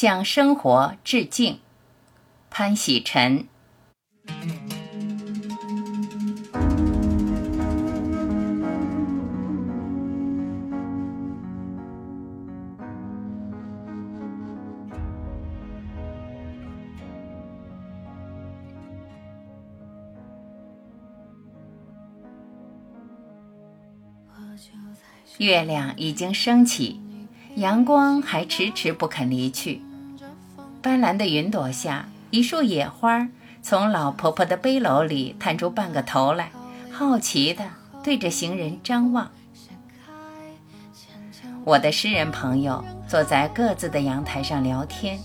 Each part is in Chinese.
向生活致敬，潘喜晨。月亮已经升起，阳光还迟迟不肯离去。斑斓的云朵下，一束野花从老婆婆的背篓里探出半个头来，好奇地对着行人张望。我的诗人朋友坐在各自的阳台上聊天，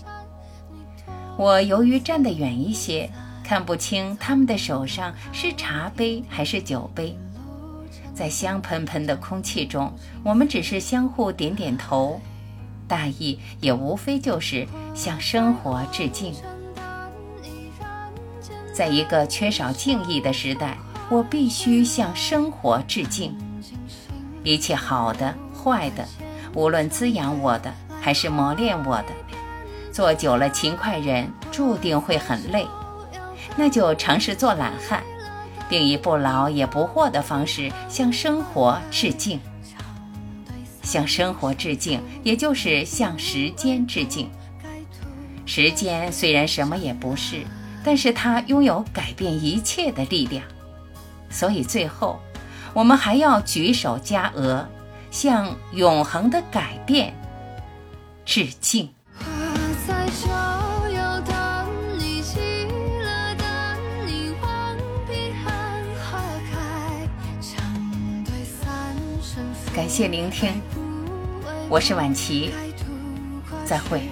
我由于站得远一些，看不清他们的手上是茶杯还是酒杯。在香喷喷的空气中，我们只是相互点点头，大意也无非就是向生活致敬。在一个缺少敬意的时代，我必须向生活致敬。一切好的、坏的，无论滋养我的还是磨练我的，做久了勤快人注定会很累，那就尝试做懒汉。并以不劳也不获的方式向生活致敬，向生活致敬，也就是向时间致敬。时间虽然什么也不是，但是它拥有改变一切的力量，所以最后，我们还要举手加额，向永恒的改变致敬。感谢聆听，我是婉琪，再会。